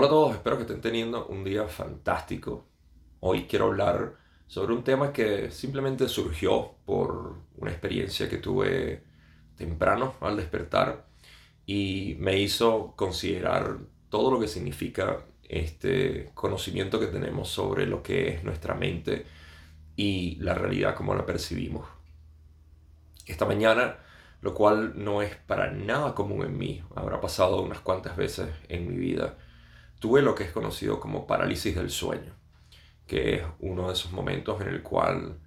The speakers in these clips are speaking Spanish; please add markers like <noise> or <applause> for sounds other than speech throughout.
Hola a todos, espero que estén teniendo un día fantástico. Hoy quiero hablar sobre un tema que simplemente surgió por una experiencia que tuve temprano al despertar y me hizo considerar todo lo que significa este conocimiento que tenemos sobre lo que es nuestra mente y la realidad como la percibimos. Esta mañana, lo cual no es para nada común en mí, habrá pasado unas cuantas veces en mi vida, tuve lo que es conocido como parálisis del sueño, que es uno de esos momentos en el cual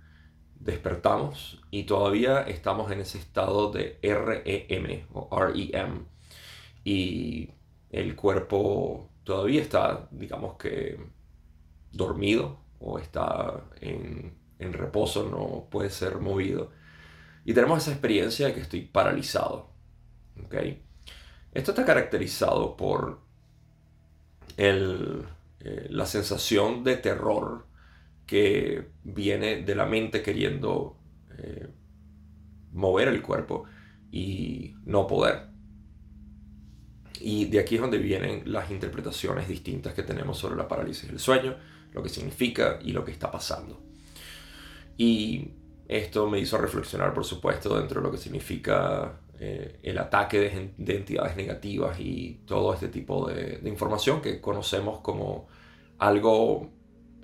despertamos y todavía estamos en ese estado de REM o REM y el cuerpo todavía está, digamos que, dormido o está en, en reposo, no puede ser movido. Y tenemos esa experiencia de que estoy paralizado. ¿okay? Esto está caracterizado por el, eh, la sensación de terror que viene de la mente queriendo eh, mover el cuerpo y no poder. Y de aquí es donde vienen las interpretaciones distintas que tenemos sobre la parálisis del sueño, lo que significa y lo que está pasando. Y esto me hizo reflexionar, por supuesto, dentro de lo que significa eh, el ataque de, entidades negativas y todo este tipo de, información que conocemos como algo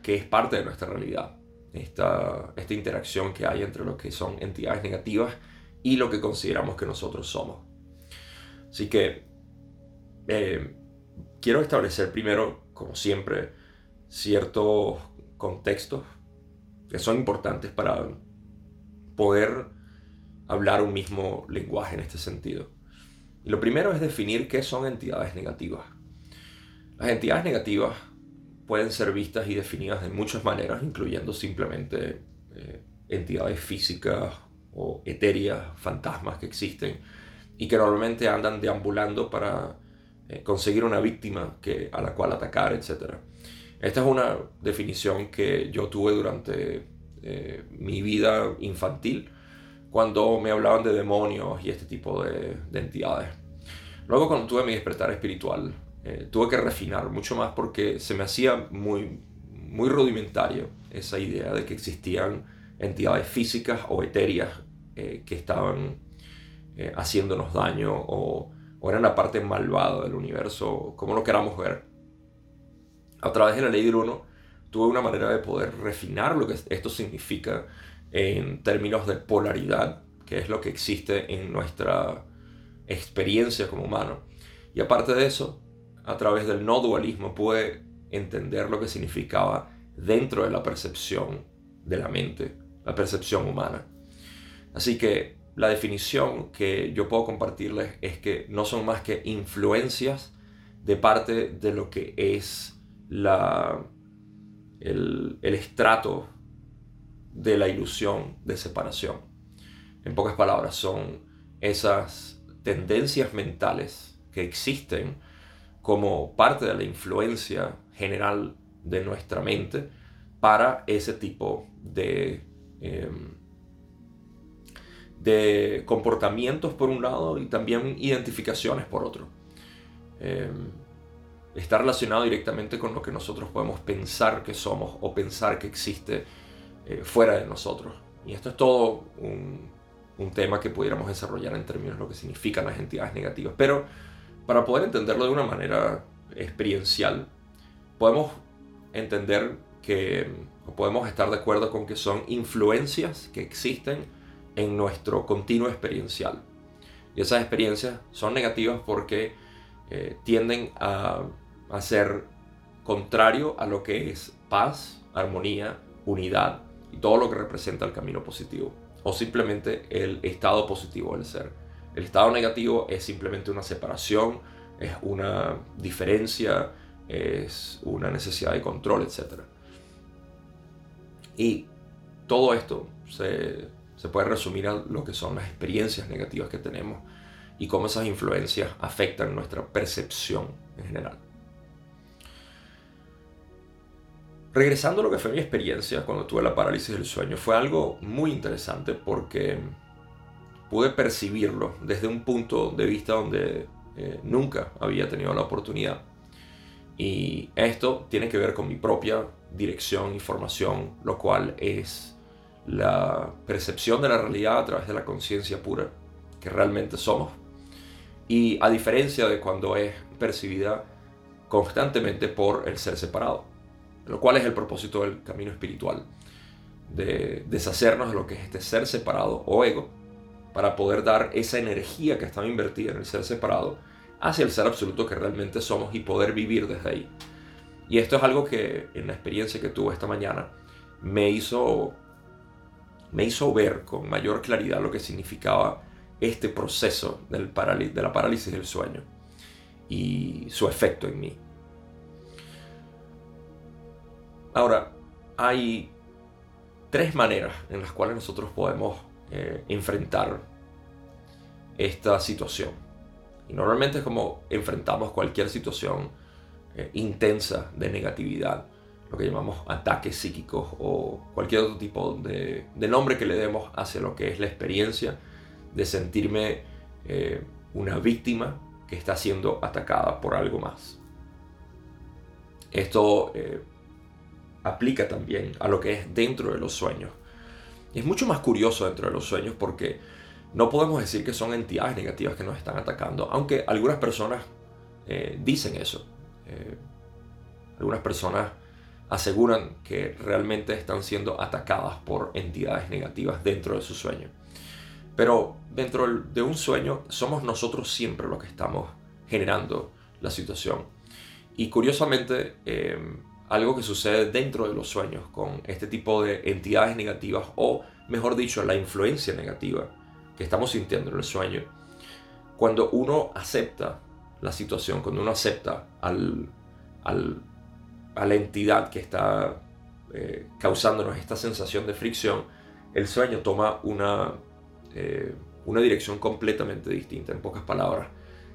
que es parte de nuestra realidad. Esta, esta interacción que hay entre lo que son entidades negativas y lo que consideramos que nosotros somos. Así que eh, quiero establecer primero, como siempre, ciertos contextos que son importantes para poder hablar un mismo lenguaje en este sentido. Y lo primero es definir qué son entidades negativas. Las entidades negativas pueden ser vistas y definidas de muchas maneras, incluyendo simplemente eh, entidades físicas o etéreas, fantasmas que existen y que normalmente andan deambulando para eh, conseguir una víctima que, a la cual atacar, etc. Esta es una definición que yo tuve durante eh, mi vida infantil cuando me hablaban de demonios y este tipo de, entidades. Luego cuando tuve mi despertar espiritual, eh, tuve que refinar mucho más porque se me hacía muy, muy rudimentario esa idea de que existían entidades físicas o etéreas eh, que estaban eh, haciéndonos daño o, o, eran la parte malvada del universo, como lo queramos ver. A través de la ley del uno, tuve una manera de poder refinar lo que esto significa en términos de polaridad, que es lo que existe en nuestra experiencia como humano. Y aparte de eso, a través del no dualismo pude entender lo que significaba dentro de la percepción de la mente, la percepción humana. Así que la definición que yo puedo compartirles es que no son más que influencias de parte de lo que es la, el, el estrato de la ilusión de separación. En pocas palabras, son esas tendencias mentales que existen como parte de la influencia general de nuestra mente para ese tipo de, em, de comportamientos por un lado y también identificaciones por otro. Em, está relacionado directamente con lo que nosotros podemos pensar que somos o pensar que existe eh, fuera de nosotros. Y esto es todo un, un, tema que pudiéramos desarrollar en términos de lo que significan las entidades negativas. Pero para poder entenderlo de una manera experiencial, podemos entender que, o podemos estar de acuerdo con que son influencias que existen en nuestro continuo experiencial. Y esas experiencias son negativas porque eh, tienden a, a ser contrario a lo que es paz, armonía, unidad y todo lo que representa el camino positivo o simplemente el estado positivo del ser. El estado negativo es simplemente una separación, es una diferencia, es una necesidad de control, etc. Y todo esto se, se puede resumir a lo que son las experiencias negativas que tenemos y cómo esas influencias afectan nuestra percepción en general. Regresando a lo que fue mi experiencia cuando tuve la parálisis del sueño, fue algo muy interesante porque pude percibirlo desde un punto de vista donde eh, nunca había tenido la oportunidad. Y esto tiene que ver con mi propia dirección y formación, lo cual es la percepción de la realidad a través de la conciencia pura que realmente somos. Y a diferencia de cuando es percibida constantemente por el ser separado, lo cual es el propósito del camino espiritual, de deshacernos de lo que es este ser separado o ego, para poder dar esa energía que estaba invertida en el ser separado hacia el ser absoluto que realmente somos y poder vivir desde ahí. Y esto es algo que en la experiencia que tuve esta mañana me hizo, me hizo ver con mayor claridad lo que significaba este proceso del de la parálisis del sueño y su efecto en mí. Ahora, hay tres maneras en las cuales nosotros podemos eh, enfrentar esta situación. Y normalmente es como enfrentamos cualquier situación eh, intensa de negatividad, lo que llamamos ataques psíquicos o cualquier otro tipo de, nombre que le demos hacia lo que es la experiencia de sentirme eh, una víctima que está siendo atacada por algo más. Esto eh, aplica también a lo que es dentro de los sueños. Es mucho más curioso dentro de los sueños porque no podemos decir que son entidades negativas que nos están atacando, aunque algunas personas eh, dicen eso. algunas personas aseguran que realmente están siendo atacadas por entidades negativas dentro de su sueño. Pero dentro de un sueño somos nosotros siempre los que estamos generando la situación. Y curiosamente, em, algo que sucede dentro de los sueños con este tipo de entidades negativas, o mejor dicho, la influencia negativa que estamos sintiendo en el sueño, cuando uno acepta la situación, cuando uno acepta al, a la entidad que está eh, causándonos esta sensación de fricción, el sueño toma una eh, una dirección completamente distinta. En pocas palabras,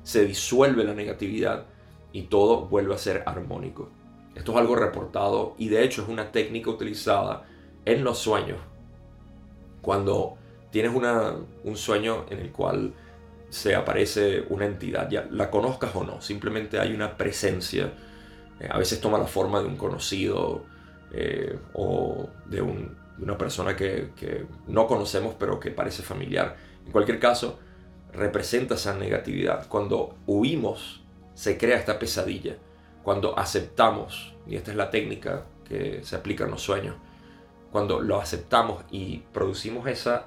se disuelve la negatividad y todo vuelve a ser armónico. Esto es algo reportado y de hecho es una técnica utilizada en los sueños. Cuando tienes un sueño en el cual se aparece una entidad, ya la conozcas o no, simplemente hay una presencia. Eh, a veces toma la forma de un conocido eh, o de un, una persona que, no conocemos pero que parece familiar. En cualquier caso, representa esa negatividad. Cuando huimos, se crea esta pesadilla. Cuando aceptamos, y esta es la técnica que se aplica en los sueños, cuando lo aceptamos y producimos esa,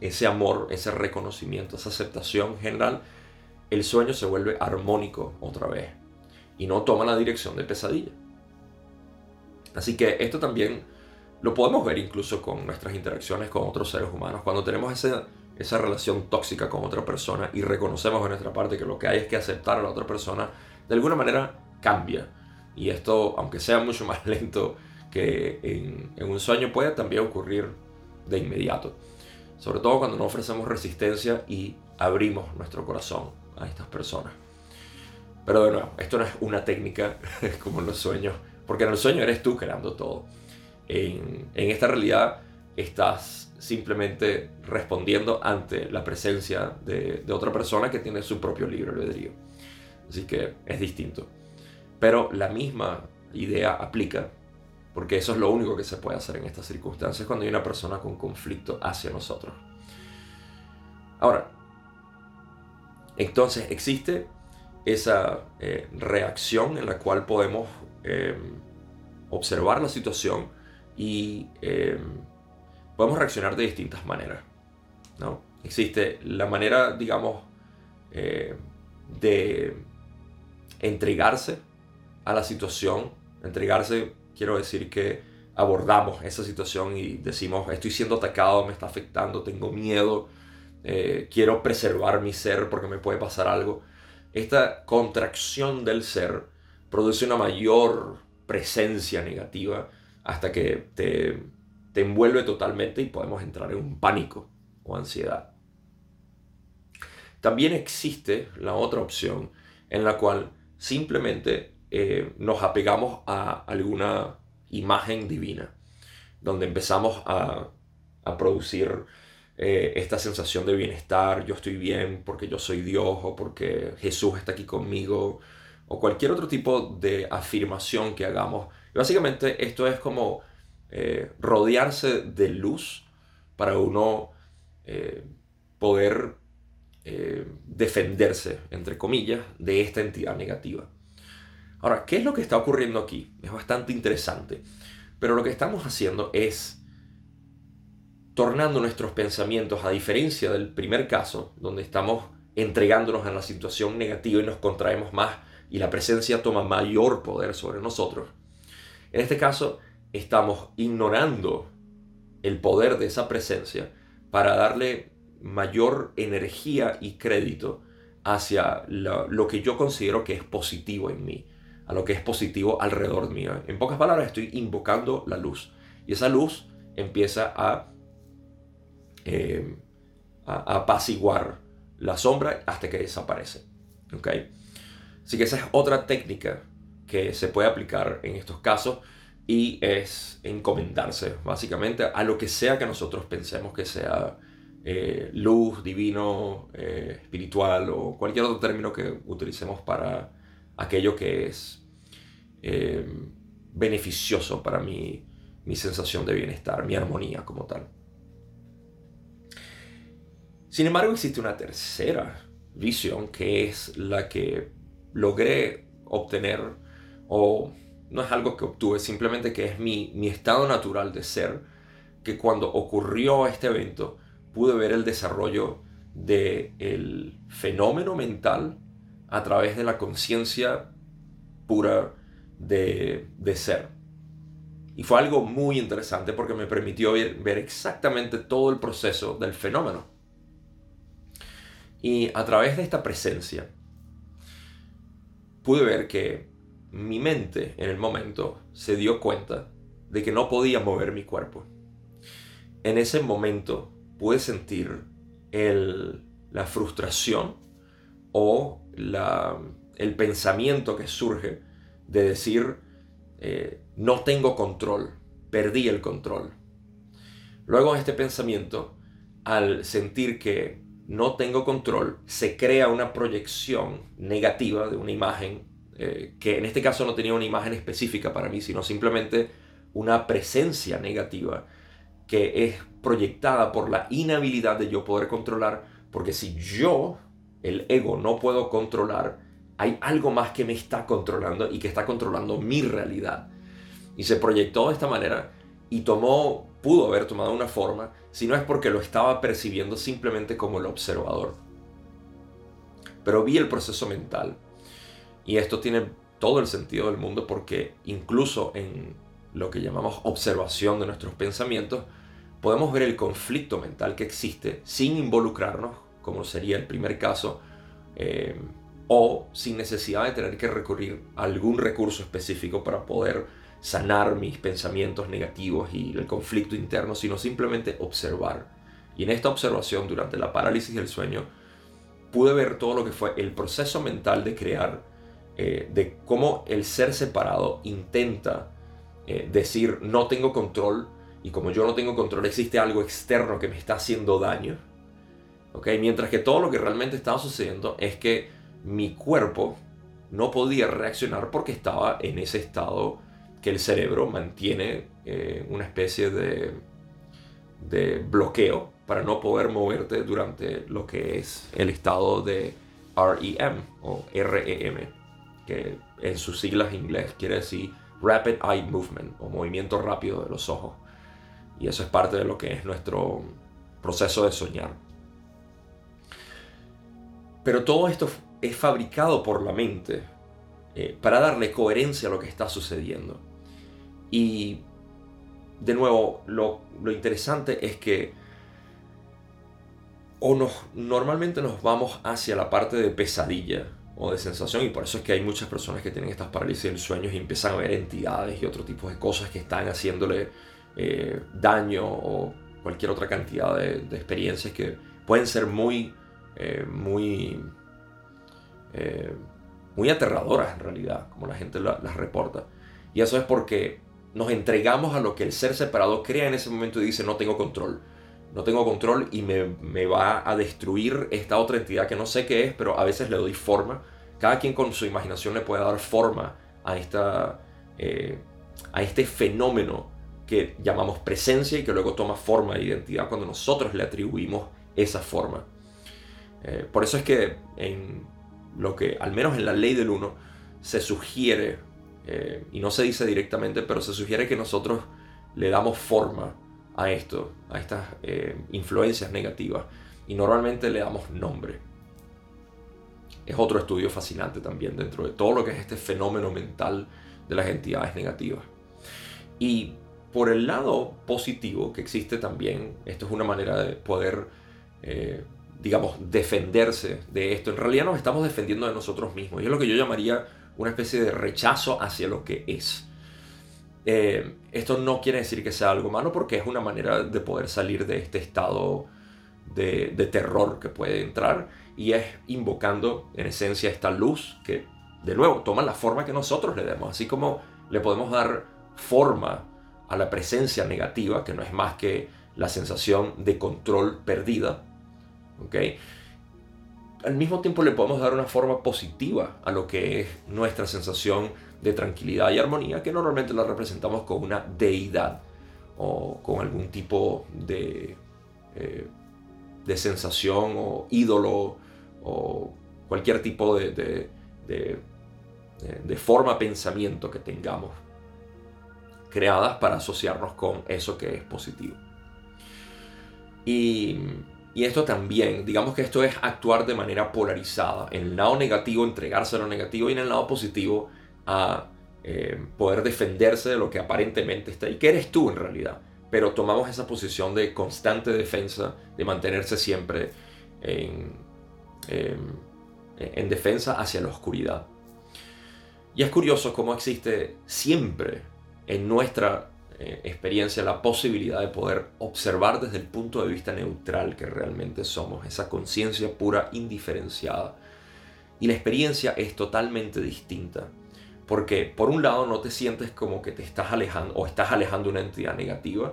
ese amor, ese reconocimiento, esa aceptación general, el sueño se vuelve armónico otra vez y no toma la dirección de pesadilla. Así que esto también lo podemos ver incluso con nuestras interacciones con otros seres humanos. Cuando tenemos esa, esa relación tóxica con otra persona y reconocemos en nuestra parte que lo que hay es que aceptar a la otra persona, de alguna manera cambia. Y esto, aunque sea mucho <laughs> más lento que en, en un sueño, puede también ocurrir de inmediato. Sobre todo cuando no ofrecemos resistencia y abrimos nuestro corazón a estas personas. Pero de nuevo, esto no es una técnica <laughs> como en los sueños, porque en el sueño eres tú creando todo en, esta realidad estás simplemente respondiendo ante la presencia de, otra persona que tiene su propio libre albedrío. Así que es distinto. Pero la misma idea aplica, porque eso es lo único que se puede hacer en estas circunstancias cuando hay una persona con conflicto hacia nosotros. Ahora, entonces existe esa eh, reacción en la cual podemos eh, observar la situación y em, podemos reaccionar de distintas maneras. ¿no? Existe la manera, digamos, eh, de entregarse a la situación. Entregarse, quiero decir que abordamos esa situación y decimos, estoy siendo atacado, me está afectando, tengo miedo, eh, quiero preservar mi ser porque me puede pasar algo. Esta contracción del ser produce una mayor presencia negativa hasta que te, te envuelve totalmente y podemos entrar en un pánico o ansiedad. También existe la otra opción en la cual simplemente eh, nos apegamos a alguna imagen divina, donde empezamos a, producir eh, esta sensación de bienestar, yo estoy bien porque yo soy Dios o porque Jesús está aquí conmigo o cualquier otro tipo de afirmación que hagamos. básicamente esto es como eh, rodearse de luz para uno eh, poder defenderse, entre comillas, de esta entidad negativa. Ahora, ¿qué es lo que está ocurriendo aquí? Es bastante interesante, pero lo que estamos haciendo es tornando nuestros pensamientos, a diferencia del primer caso, donde estamos entregándonos a la situación negativa y nos contraemos más y la presencia toma mayor poder sobre nosotros. En este caso, estamos ignorando el poder de esa presencia para darle mayor energía y crédito hacia lo, que yo considero que es positivo en mí, a lo que es positivo alrededor mío. En pocas palabras, estoy invocando la luz. Y esa luz empieza a, eh, a apaciguar la sombra hasta que desaparece. ¿okay? Así que esa es otra técnica que se puede aplicar en estos casos y es encomendarse básicamente a lo que sea que nosotros pensemos que sea eh, luz, divino, eh, espiritual o cualquier otro término que utilicemos para aquello que es eh, beneficioso para mi, mi sensación de bienestar, mi armonía como tal. Sin embargo, existe una tercera visión que es la que logré obtener o no es algo que obtuve, simplemente que es mi, mi estado natural de ser, que cuando ocurrió este evento pude ver el desarrollo del fenómeno mental a través de la conciencia pura de, de, ser. Y fue algo muy interesante porque me permitió ver, ver exactamente todo el proceso del fenómeno. Y a través de esta presencia pude ver que mi mente en el momento se dio cuenta de que no podía mover mi cuerpo. En ese momento pude sentir la frustración o el pensamiento que surge de decir, eh, no tengo control, perdí el control. Luego este pensamiento, al sentir que no tengo control, se crea una proyección negativa de una imagen eh, que en este caso no tenía una imagen específica para mí, sino simplemente una presencia negativa que es proyectada por la inhabilidad de yo poder controlar, porque si yo, el ego, no puedo controlar, hay algo más que me está controlando y que está controlando mi realidad. Y se proyectó de esta manera y tomó, pudo haber tomado una forma, si no es porque lo estaba percibiendo simplemente como el observador. Pero vi el proceso mental y esto tiene todo el sentido del mundo porque incluso en lo que llamamos observación de nuestros pensamientos, podemos ver el conflicto mental que existe sin involucrarnos, como sería el primer caso, eh, o sin necesidad de tener que recurrir a algún recurso específico para poder sanar mis pensamientos negativos y el conflicto interno, sino simplemente observar. Y en esta observación, durante la parálisis del sueño, pude ver todo lo que fue el proceso mental de crear eh, de cómo el ser separado intenta eh, decir no tengo control y como yo no tengo control existe algo externo que me está haciendo daño. ¿Okay? Mientras que todo lo que realmente estaba sucediendo es que mi cuerpo no podía reaccionar porque estaba en ese estado que el cerebro mantiene eh, una especie de, de bloqueo para no poder moverte durante lo que es el estado de REM o REM que en sus siglas en inglés quiere decir Rapid Eye Movement o movimiento rápido de los ojos. Y eso es parte de lo que es nuestro proceso de soñar. Pero todo esto es fabricado por la mente eh, para darle coherencia a lo que está sucediendo. Y de nuevo, lo, lo interesante es que o nos, normalmente nos vamos hacia la parte de pesadilla, o de sensación y por eso es que hay muchas personas que tienen estas parálisis del sueño y empiezan a ver entidades y otro tipo de cosas que están haciéndole eh, daño o cualquier otra cantidad de, experiencias que pueden ser muy, eh, muy, eh, muy aterradoras en realidad, como la gente las reporta. Y eso es porque nos entregamos a lo que el ser separado crea en ese momento y dice no tengo control. No tengo control y me, me va a destruir esta otra entidad que no sé qué es, pero a veces le doy forma cada quien con su imaginación le puede dar forma a, esta, eh, a este fenómeno que llamamos presencia y que luego toma forma de identidad cuando nosotros le atribuimos esa forma. Eh, por eso es que en lo que, al menos en la ley del uno, se sugiere, eh, y no se dice directamente, pero se sugiere que nosotros le damos forma a esto, a estas influencias negativas, y normalmente le damos nombre es otro estudio fascinante también dentro de todo lo que es este fenómeno mental de las entidades negativas. Y por el lado positivo que existe también, esto es una manera de poder, eh, digamos, defenderse de esto. En realidad nos estamos defendiendo de nosotros mismos y es lo que yo llamaría una especie de rechazo hacia lo que es. Eh, esto no quiere decir que sea algo malo porque es una manera de poder salir de este estado de, de terror que puede entrar y es invocando en esencia esta luz que de nuevo toma la forma que nosotros le demos, así como le podemos dar forma a la presencia negativa, que no es más que la sensación de control perdida, ¿ok? Al mismo tiempo le podemos dar una forma positiva a lo que es nuestra sensación de tranquilidad y armonía, que normalmente la representamos con una deidad o con algún tipo de, eh, de sensación o ídolo o cualquier tipo de, de, forma pensamiento que tengamos creadas para asociarnos con eso que es positivo. Y, esto también, digamos que esto es actuar de manera polarizada. En el lado negativo, entregarse a lo negativo y en el lado positivo a eh, poder defenderse de lo que aparentemente está y que eres tú en realidad. Pero tomamos esa posición de constante defensa, de mantenerse siempre en, Em, en defensa hacia la oscuridad. Y es curioso cómo existe siempre en nuestra eh, experiencia la posibilidad de poder observar desde el punto de vista neutral que realmente somos, esa conciencia pura indiferenciada. Y la experiencia es totalmente distinta, porque por un lado no te sientes como que te estás alejando o estás alejando una entidad negativa,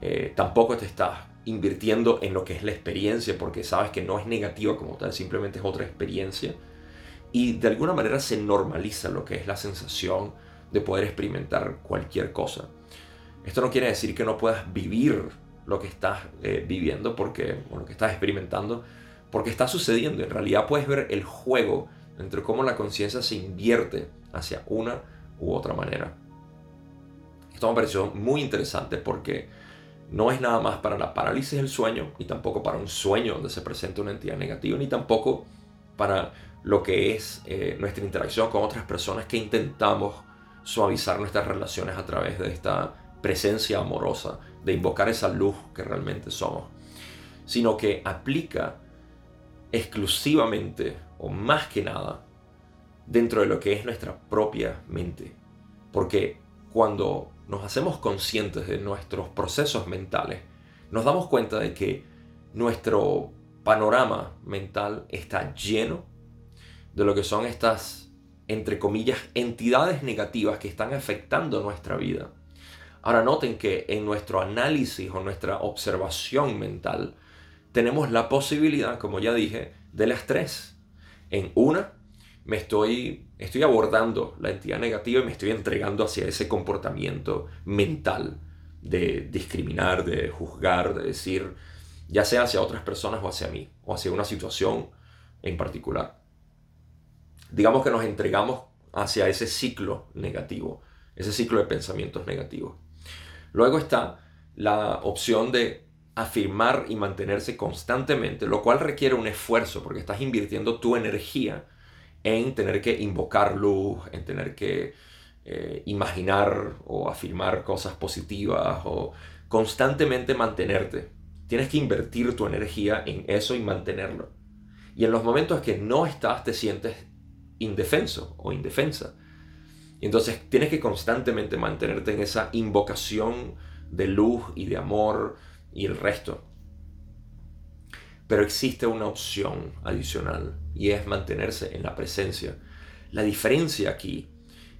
eh, tampoco te estás invirtiendo en lo que es la experiencia, porque sabes que no es negativa como tal, simplemente es otra experiencia. Y de alguna manera se normaliza lo que es la sensación de poder experimentar cualquier cosa. Esto no quiere decir que no puedas vivir lo que estás eh, viviendo, porque, o lo que estás experimentando, porque está sucediendo. En realidad puedes ver el juego entre cómo la conciencia se invierte hacia una u otra manera. Esto me pareció muy interesante porque no es nada más para la parálisis del sueño, ni tampoco para un sueño donde se presenta una entidad negativa, ni tampoco para lo que es eh, nuestra interacción con otras personas que intentamos suavizar nuestras relaciones a través de esta presencia amorosa, de invocar esa luz que realmente somos, sino que aplica exclusivamente o más que nada dentro de lo que es nuestra propia mente. Porque cuando nos hacemos conscientes de nuestros procesos mentales, nos damos cuenta de que nuestro panorama mental está lleno de lo que son estas, entre comillas, entidades negativas que están afectando nuestra vida. Ahora noten que en nuestro análisis o nuestra observación mental tenemos la posibilidad, como ya dije, de las tres. En una, me estoy, estoy abordando la entidad negativa y me estoy entregando hacia ese comportamiento mental de discriminar, de juzgar, de decir, ya sea hacia otras personas o hacia mí, o hacia una situación en particular. Digamos que nos entregamos hacia ese ciclo negativo, ese ciclo de pensamientos negativos. Luego está la opción de afirmar y mantenerse constantemente, lo cual requiere un esfuerzo porque estás invirtiendo tu energía en tener que invocar luz, en tener que eh, imaginar o afirmar cosas positivas o constantemente mantenerte. Tienes que invertir tu energía en eso y mantenerlo. Y en los momentos que no estás te sientes indefenso o indefensa. Y entonces tienes que constantemente mantenerte en esa invocación de luz y de amor y el resto. Pero existe una opción adicional y es mantenerse en la presencia. La diferencia aquí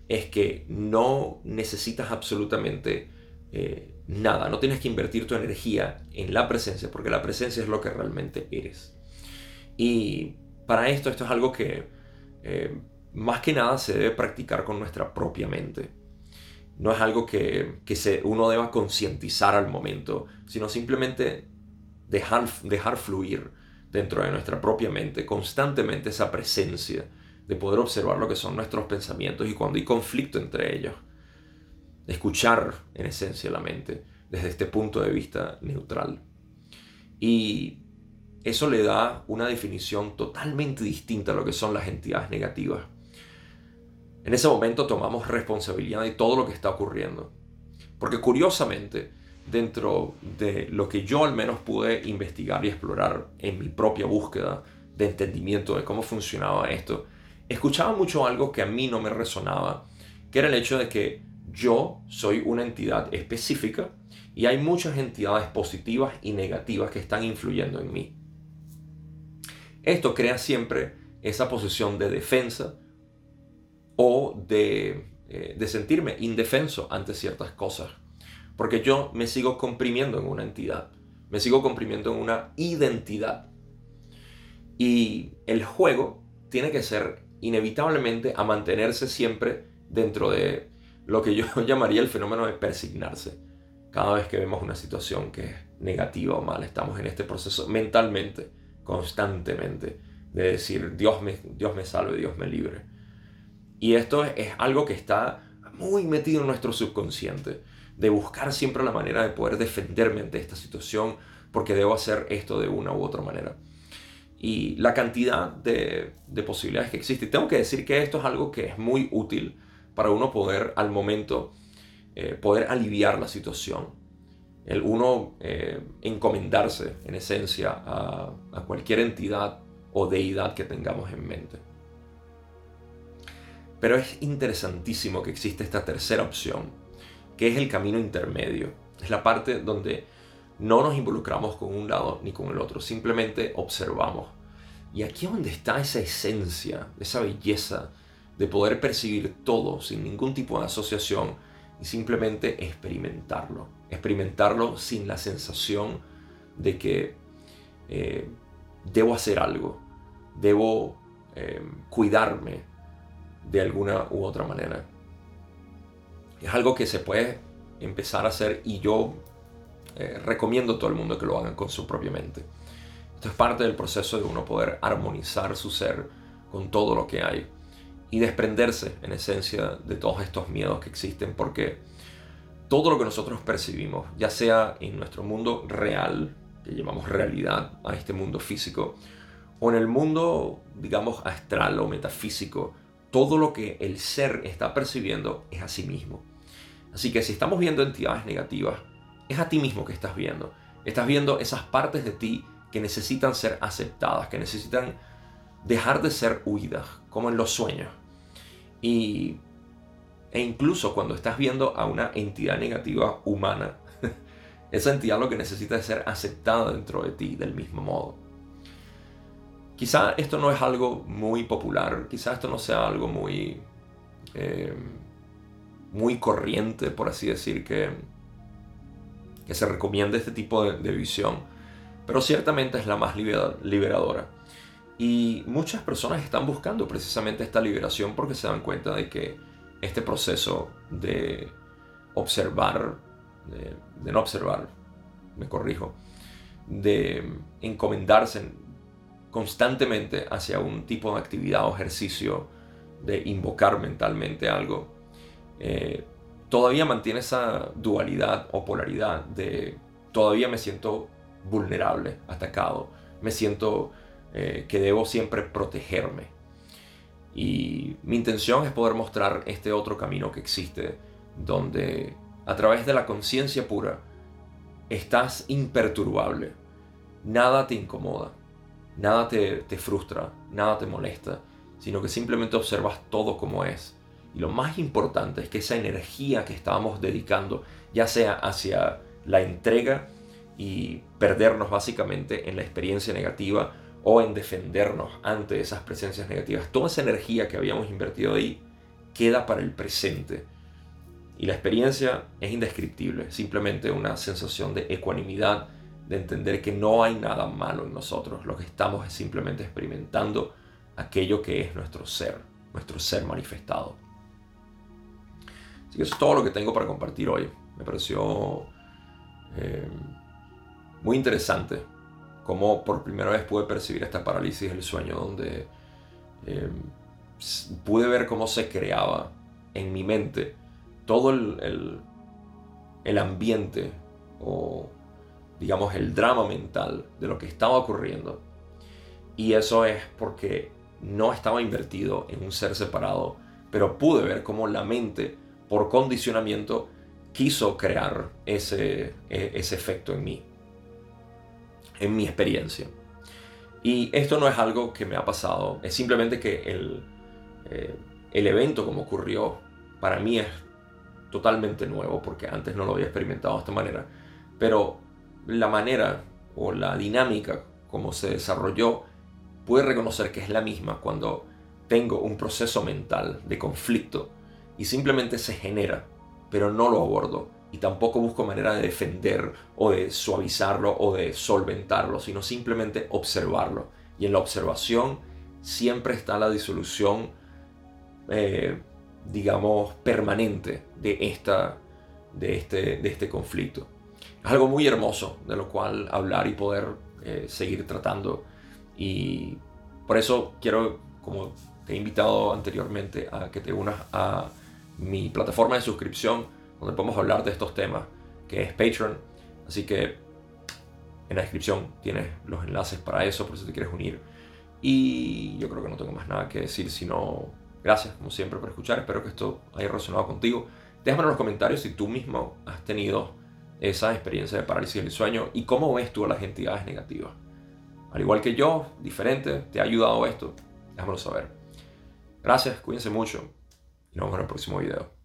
es que no necesitas absolutamente eh, nada, no tienes que invertir tu energía en la presencia, porque la presencia es lo que realmente eres. Y para esto, esto es algo que eh, más que nada se debe practicar con nuestra propia mente. No es algo que, se, uno deba concientizar al momento, sino simplemente dejar, dejar fluir dentro de nuestra propia mente constantemente esa presencia de poder observar lo que son nuestros pensamientos y cuando hay conflicto entre ellos, escuchar en esencia la mente desde este punto de vista neutral. Y eso le da una definición totalmente distinta a lo que son las entidades negativas. En ese momento tomamos responsabilidad de todo lo que está ocurriendo. Porque curiosamente, dentro de lo que yo al menos pude investigar y explorar en mi propia búsqueda de entendimiento de cómo funcionaba esto, escuchaba mucho algo que a mí no me resonaba, que era el hecho de que yo soy una entidad específica y hay muchas entidades positivas y negativas que están influyendo en mí. Esto crea siempre esa posición de defensa o de, eh, de sentirme indefenso ante ciertas cosas. Porque yo me sigo comprimiendo en una entidad, me sigo comprimiendo en una identidad. Y el juego tiene que ser inevitablemente a mantenerse siempre dentro de lo que yo <laughs> llamaría el fenómeno de persignarse. Cada vez que vemos una situación que es negativa o mala, estamos en este proceso mentalmente constantemente de decir Dios me, Dios me salve, Dios me libre. Y esto es, algo que está muy metido en nuestro subconsciente, de buscar siempre la manera de poder defenderme ante esta situación porque debo hacer esto de una u otra manera. Y la cantidad de, de posibilidades que existe. Tengo que decir que esto es algo que es muy útil para uno poder al momento eh, poder aliviar la situación el uno eh, encomendarse en esencia a, cualquier entidad o deidad que tengamos en mente. Pero es interesantísimo que existe esta tercera opción, que es el camino intermedio. Es la parte donde no nos involucramos con un lado ni con el otro, simplemente observamos. Y aquí es donde está esa esencia, esa belleza de poder percibir todo sin ningún tipo de asociación y simplemente experimentarlo. Experimentarlo sin la sensación de que eh, debo hacer algo, debo eh, cuidarme de alguna u otra manera. Es algo que se puede empezar a hacer y yo eh, recomiendo a todo el mundo que lo hagan con su propia mente. Esto es parte del proceso de uno poder armonizar su ser con todo lo que hay y desprenderse en esencia de todos estos miedos que existen porque todo lo que nosotros percibimos, ya sea en nuestro mundo real, que llamamos realidad a este mundo físico, o en el mundo, digamos, astral o metafísico, todo lo que el ser está percibiendo es a sí mismo. Así que si estamos viendo entidades negativas, es a ti mismo que estás viendo. Estás viendo esas partes de ti que necesitan ser aceptadas, que necesitan dejar de ser huidas, como en los sueños. Y, e incluso cuando estás viendo a una entidad negativa humana, <laughs> esa entidad lo que necesita es ser aceptada dentro de ti del mismo modo. Quizá esto no es algo muy popular, quizá esto no sea algo muy, eh, muy corriente, por así decir, que, que se recomiende este tipo de, de visión, pero ciertamente es la más liberadora. Y muchas personas están buscando precisamente esta liberación porque se dan cuenta de que este proceso de observar, de, no observar, me corrijo, de encomendarse constantemente hacia un tipo de actividad o ejercicio, de invocar mentalmente algo, eh, todavía mantiene esa dualidad o polaridad de todavía me siento vulnerable, atacado, me siento eh, que debo siempre protegerme. Y mi intención es poder mostrar este otro camino que existe, donde a través de la conciencia pura estás imperturbable, nada te incomoda, nada te, te frustra, nada te molesta, sino que simplemente observas todo como es. Y lo más importante es que esa energía que estábamos dedicando, ya sea hacia la entrega y perdernos básicamente en la experiencia negativa, o en defendernos ante esas presencias negativas. Toda esa energía que habíamos invertido ahí queda para el presente. Y la experiencia es indescriptible, simplemente una sensación de ecuanimidad, de entender que no hay nada malo en nosotros, lo que estamos es simplemente experimentando aquello que es nuestro ser, nuestro ser manifestado. Así que eso es todo lo que tengo para compartir hoy. Me pareció eh, muy interesante cómo por primera vez pude percibir esta parálisis del sueño donde eh, pude ver cómo se creaba en mi mente todo el, el, ambiente o digamos el drama mental de lo que estaba ocurriendo. Y eso es porque no estaba invertido en un ser separado, pero pude ver cómo la mente, por condicionamiento, quiso crear ese, e, ese efecto en mí, en mi experiencia. Y esto no es algo que me ha pasado, es simplemente que el, eh, el evento como ocurrió para mí es totalmente nuevo porque antes no lo había experimentado de esta manera. Pero la manera o la dinámica como se desarrolló, puede reconocer que es la misma cuando tengo un proceso mental de conflicto y simplemente se genera, pero no lo abordo y tampoco busco manera de defender o de suavizarlo o de solventarlo, sino simplemente observarlo. Y en la observación siempre está la disolución eh, digamos, permanente de, esta, de, este, de este conflicto. Es algo muy hermoso de lo cual hablar y poder eh, seguir tratando. Y por eso quiero, como te he invitado anteriormente, a que te unas a mi plataforma de suscripción, donde podemos hablar de estos temas, que es Patreon. Así que en la descripción tienes los enlaces para eso, por si te quieres unir. Y yo creo que no tengo más nada que decir, sino Gracias, como siempre, por escuchar. Espero que esto haya resonado contigo. Déjame en los comentarios si tú mismo has tenido esa experiencia de parálisis del sueño y cómo ves tú a las entidades negativas. Al igual que yo, diferente, ¿te ha ayudado esto? Déjamelo saber. Gracias, cuídense mucho y nos vemos en el próximo video.